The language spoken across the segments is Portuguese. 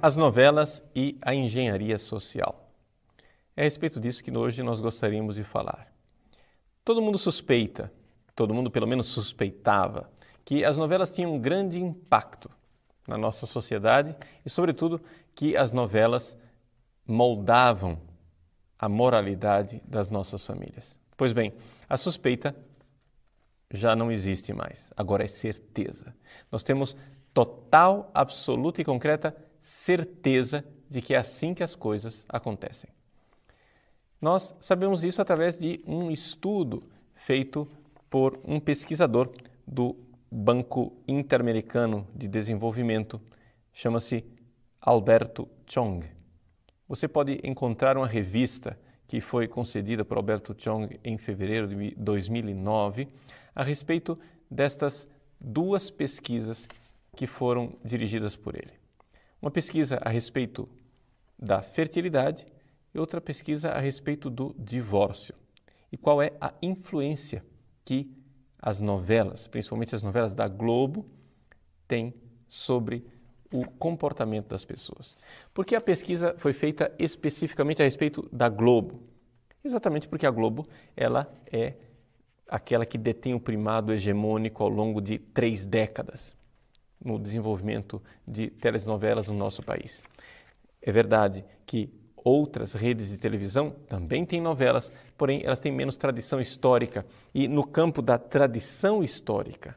As novelas e a engenharia social. É a respeito disso que hoje nós gostaríamos de falar. Todo mundo suspeita, todo mundo pelo menos suspeitava, que as novelas tinham um grande impacto na nossa sociedade e, sobretudo, que as novelas moldavam a moralidade das nossas famílias. Pois bem, a suspeita já não existe mais, agora é certeza. Nós temos total, absoluta e concreta certeza de que é assim que as coisas acontecem. Nós sabemos isso através de um estudo feito por um pesquisador do Banco Interamericano de Desenvolvimento, chama-se Alberto Chong. Você pode encontrar uma revista que foi concedida por Alberto Chong em fevereiro de 2009 a respeito destas duas pesquisas que foram dirigidas por ele. Uma pesquisa a respeito da fertilidade e outra pesquisa a respeito do divórcio. E qual é a influência que as novelas, principalmente as novelas da Globo, têm sobre o comportamento das pessoas. Porque a pesquisa foi feita especificamente a respeito da Globo. Exatamente porque a Globo ela é aquela que detém o primado hegemônico ao longo de três décadas no desenvolvimento de telenovelas no nosso país. É verdade que outras redes de televisão também têm novelas, porém elas têm menos tradição histórica. E no campo da tradição histórica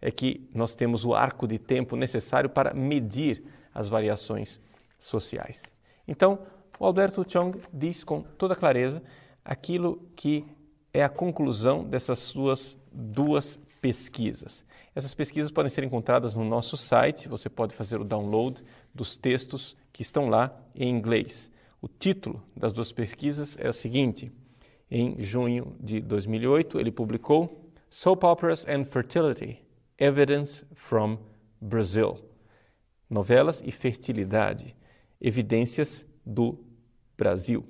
é que nós temos o arco de tempo necessário para medir as variações sociais. Então, o Alberto Chong diz com toda clareza aquilo que é a conclusão dessas suas duas pesquisas. Essas pesquisas podem ser encontradas no nosso site, você pode fazer o download dos textos que estão lá em inglês. O título das duas pesquisas é o seguinte: em junho de 2008, ele publicou Soap Operas and Fertility Evidence from Brazil. Novelas e fertilidade, evidências do Brasil.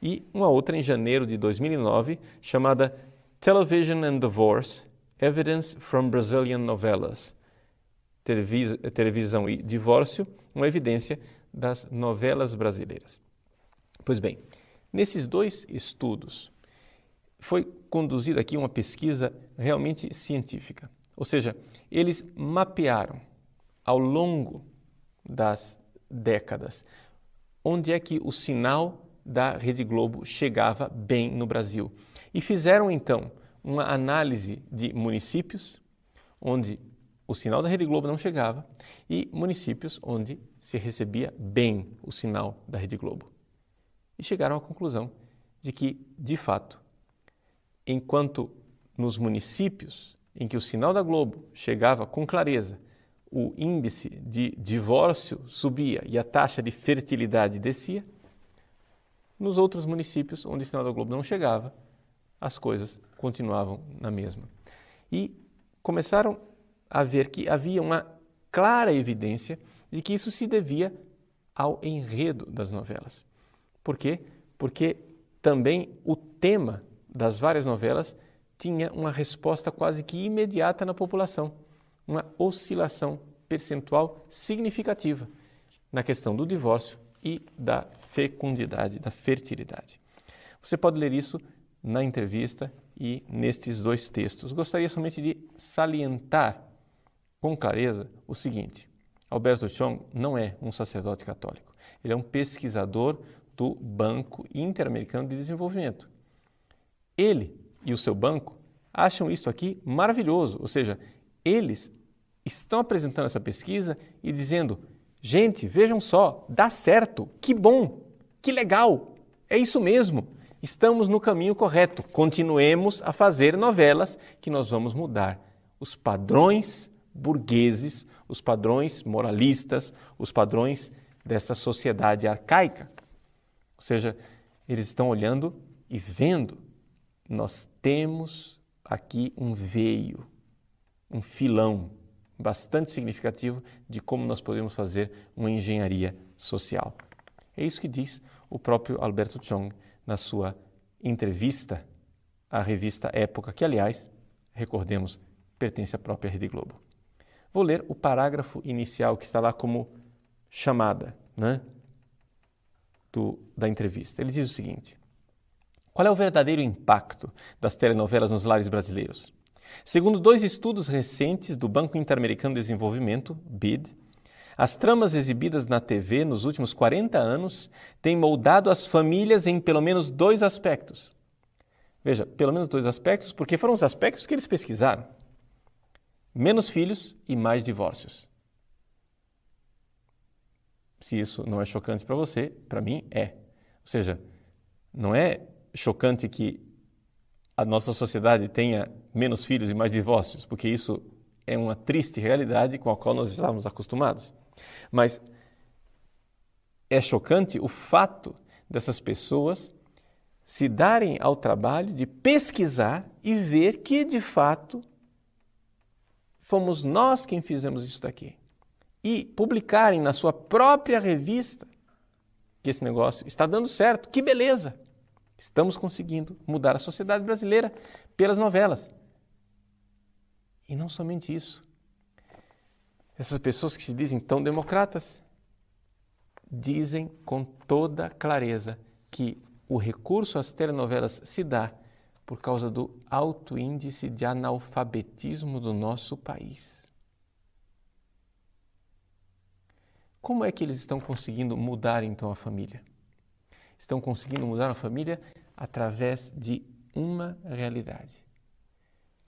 E uma outra em janeiro de 2009, chamada Television and Divorce Evidence from Brazilian Novelas. Televis televisão e divórcio, uma evidência das novelas brasileiras. Pois bem, nesses dois estudos foi conduzida aqui uma pesquisa realmente científica. Ou seja, eles mapearam ao longo das décadas onde é que o sinal da Rede Globo chegava bem no Brasil. E fizeram então uma análise de municípios onde o sinal da Rede Globo não chegava e municípios onde se recebia bem o sinal da Rede Globo. E chegaram à conclusão de que, de fato, enquanto nos municípios em que o sinal da Globo chegava com clareza, o índice de divórcio subia e a taxa de fertilidade descia, nos outros municípios onde o sinal da Globo não chegava, as coisas continuavam na mesma. E começaram a ver que havia uma clara evidência de que isso se devia ao enredo das novelas. Por quê? Porque também o tema das várias novelas tinha uma resposta quase que imediata na população, uma oscilação percentual significativa na questão do divórcio e da fecundidade, da fertilidade. Você pode ler isso na entrevista e nestes dois textos. Gostaria somente de salientar com clareza o seguinte: Alberto Chong não é um sacerdote católico. Ele é um pesquisador do Banco Interamericano de Desenvolvimento. Ele e o seu banco acham isto aqui maravilhoso, ou seja, eles estão apresentando essa pesquisa e dizendo: gente, vejam só, dá certo, que bom, que legal, é isso mesmo estamos no caminho correto. Continuemos a fazer novelas que nós vamos mudar os padrões burgueses, os padrões moralistas, os padrões dessa sociedade arcaica. Ou seja, eles estão olhando e vendo. Nós temos aqui um veio, um filão bastante significativo de como nós podemos fazer uma engenharia social. É isso que diz o próprio Alberto Chong na sua entrevista à revista Época, que, aliás, recordemos, pertence à própria Rede Globo. Vou ler o parágrafo inicial que está lá como chamada. né, do, da entrevista. Ele diz o seguinte: Qual é o verdadeiro impacto das telenovelas nos lares brasileiros? Segundo dois estudos recentes do Banco Interamericano de Desenvolvimento, BID, as tramas exibidas na TV nos últimos 40 anos têm moldado as famílias em pelo menos dois aspectos. Veja, pelo menos dois aspectos, porque foram os aspectos que eles pesquisaram: menos filhos e mais divórcios. Se isso não é chocante para você, para mim é. Ou seja, não é chocante que a nossa sociedade tenha menos filhos e mais divórcios, porque isso é uma triste realidade com a qual nós estávamos acostumados. Mas é chocante o fato dessas pessoas se darem ao trabalho de pesquisar e ver que, de fato, fomos nós quem fizemos isso daqui. E publicarem na sua própria revista que esse negócio está dando certo. Que beleza! Estamos conseguindo mudar a sociedade brasileira pelas novelas. E não somente isso. Essas pessoas que se dizem tão democratas dizem com toda clareza que o recurso às telenovelas se dá por causa do alto índice de analfabetismo do nosso país. Como é que eles estão conseguindo mudar então a família? Estão conseguindo mudar a família através de uma realidade: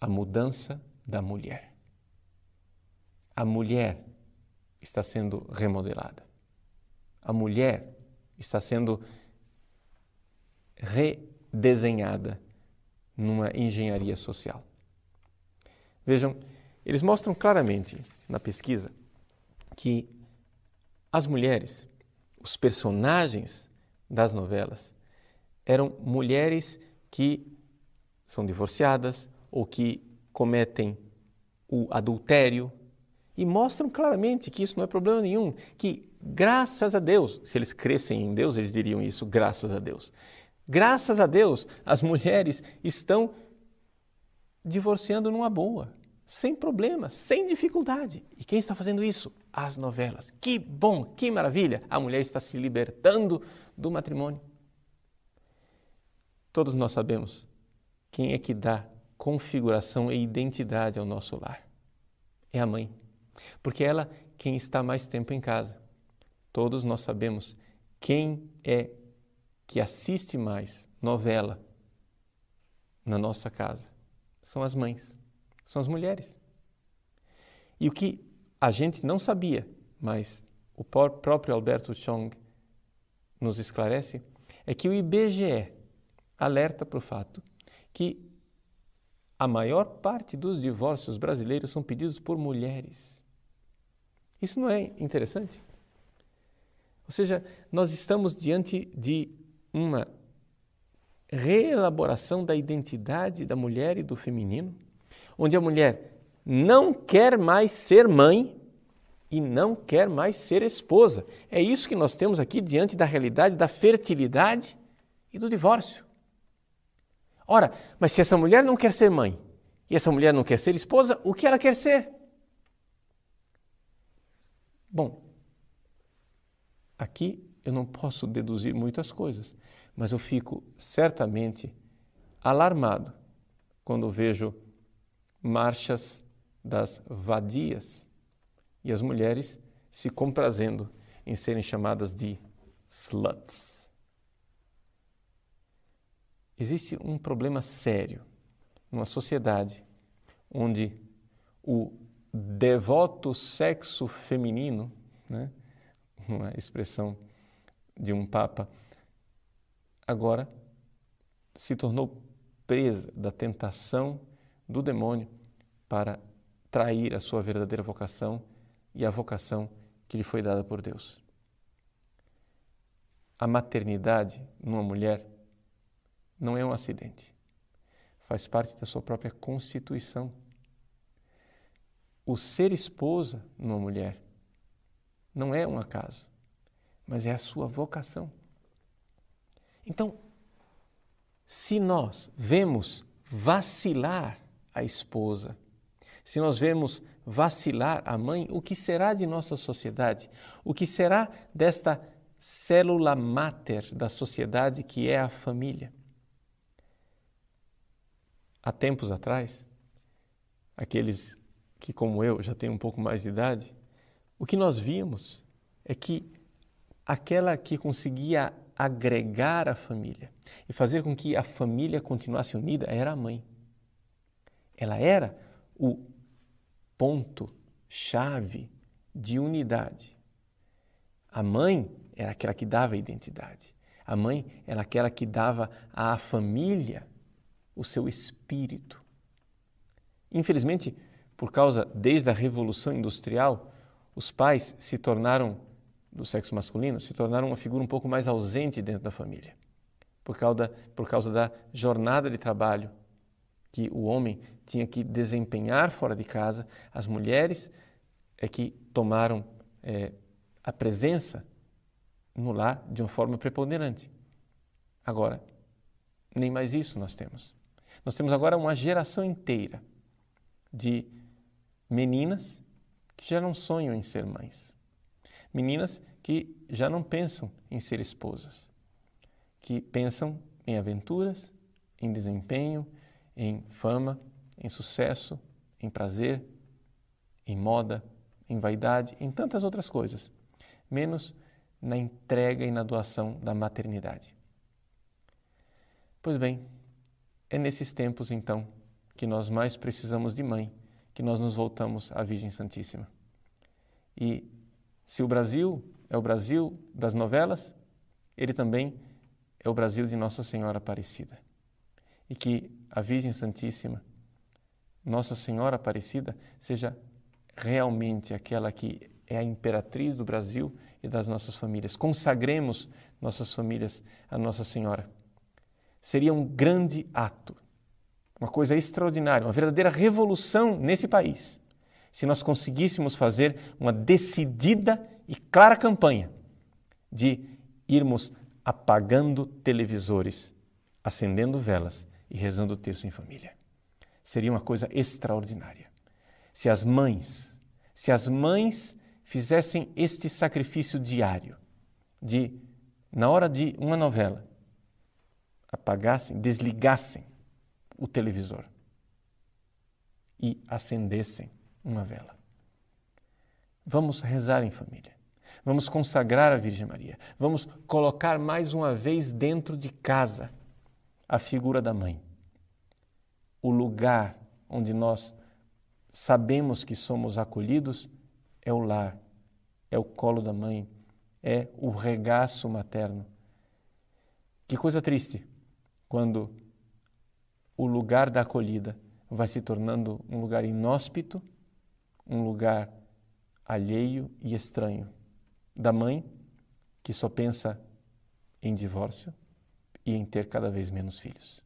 a mudança da mulher a mulher está sendo remodelada. A mulher está sendo redesenhada numa engenharia social. Vejam, eles mostram claramente na pesquisa que as mulheres, os personagens das novelas, eram mulheres que são divorciadas ou que cometem o adultério e mostram claramente que isso não é problema nenhum, que graças a Deus, se eles crescem em Deus, eles diriam isso, graças a Deus. Graças a Deus, as mulheres estão divorciando numa boa, sem problema, sem dificuldade. E quem está fazendo isso? As novelas. Que bom, que maravilha! A mulher está se libertando do matrimônio. Todos nós sabemos quem é que dá configuração e identidade ao nosso lar. É a mãe. Porque ela quem está mais tempo em casa. Todos nós sabemos quem é que assiste mais novela na nossa casa. São as mães, são as mulheres. E o que a gente não sabia, mas o próprio Alberto Chong nos esclarece, é que o IBGE alerta para o fato que a maior parte dos divórcios brasileiros são pedidos por mulheres. Isso não é interessante? Ou seja, nós estamos diante de uma reelaboração da identidade da mulher e do feminino, onde a mulher não quer mais ser mãe e não quer mais ser esposa. É isso que nós temos aqui diante da realidade da fertilidade e do divórcio. Ora, mas se essa mulher não quer ser mãe e essa mulher não quer ser esposa, o que ela quer ser? Bom, aqui eu não posso deduzir muitas coisas, mas eu fico certamente alarmado quando vejo marchas das vadias e as mulheres se comprazendo em serem chamadas de sluts. Existe um problema sério numa sociedade onde o devoto sexo feminino, né? uma expressão de um papa, agora se tornou presa da tentação do demônio para trair a sua verdadeira vocação e a vocação que lhe foi dada por Deus. A maternidade numa mulher não é um acidente, faz parte da sua própria constituição o ser esposa numa mulher não é um acaso, mas é a sua vocação. Então, se nós vemos vacilar a esposa, se nós vemos vacilar a mãe, o que será de nossa sociedade? O que será desta célula máter da sociedade que é a família? Há tempos atrás, aqueles que, como eu, já têm um pouco mais de idade, o que nós vimos é que aquela que conseguia agregar a família e fazer com que a família continuasse unida era a mãe. Ela era o ponto chave de unidade. A mãe era aquela que dava a identidade. A mãe era aquela que dava à família o seu espírito. Infelizmente, por causa desde a revolução industrial, os pais se tornaram do sexo masculino se tornaram uma figura um pouco mais ausente dentro da família, por causa, por causa da jornada de trabalho que o homem tinha que desempenhar fora de casa, as mulheres é que tomaram é, a presença no lar de uma forma preponderante. Agora, nem mais isso nós temos. Nós temos agora uma geração inteira de meninas que já não sonham em ser mães. Meninas que já não pensam em ser esposas, que pensam em aventuras, em desempenho, em fama, em sucesso, em prazer, em moda, em vaidade, em tantas outras coisas, menos na entrega e na doação da maternidade. Pois bem, é nesses tempos então que nós mais precisamos de mãe, que nós nos voltamos à Virgem Santíssima. E se o Brasil é o Brasil das novelas, ele também é o Brasil de Nossa Senhora Aparecida e que a Virgem Santíssima, Nossa Senhora Aparecida, seja realmente aquela que é a imperatriz do Brasil e das nossas famílias. Consagremos nossas famílias a Nossa Senhora. Seria um grande ato, uma coisa extraordinária, uma verdadeira revolução nesse país, se nós conseguíssemos fazer uma decidida e clara campanha de irmos apagando televisores, acendendo velas e rezando o terço em família. Seria uma coisa extraordinária. Se as mães, se as mães fizessem este sacrifício diário de na hora de uma novela apagassem, desligassem o televisor e acendessem uma vela. Vamos rezar em família. Vamos consagrar a Virgem Maria. Vamos colocar mais uma vez dentro de casa a figura da mãe. O lugar onde nós sabemos que somos acolhidos é o lar, é o colo da mãe, é o regaço materno. Que coisa triste quando o lugar da acolhida vai se tornando um lugar inóspito, um lugar alheio e estranho. Da mãe que só pensa em divórcio, e em ter cada vez menos filhos.